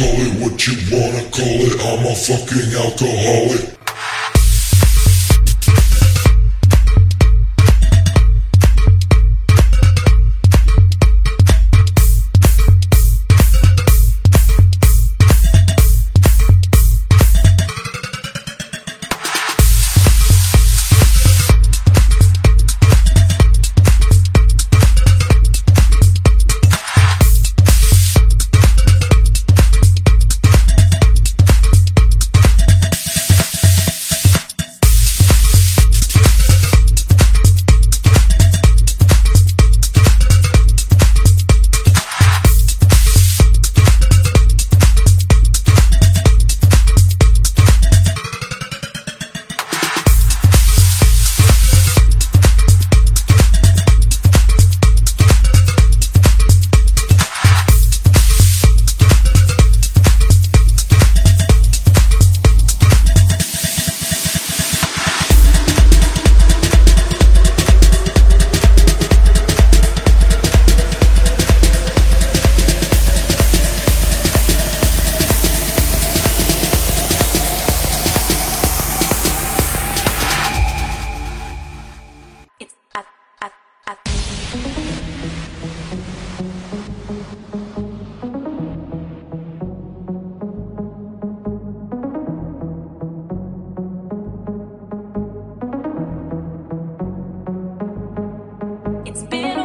Call it what you wanna call it, I'm a fucking alcoholic. It's been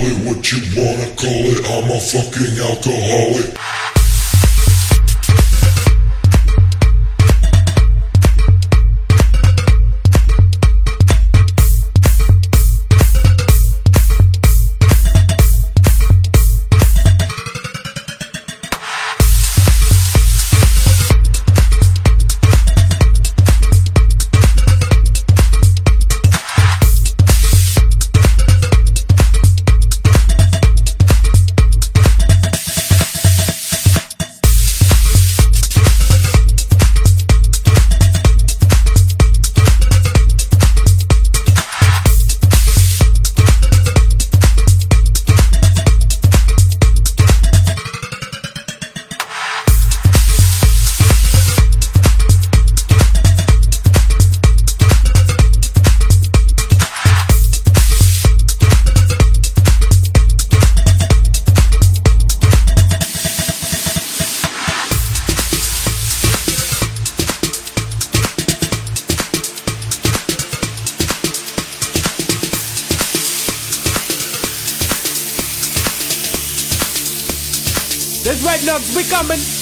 it what you wanna call it, I'm a fucking alcoholic. There's red nugs, we coming.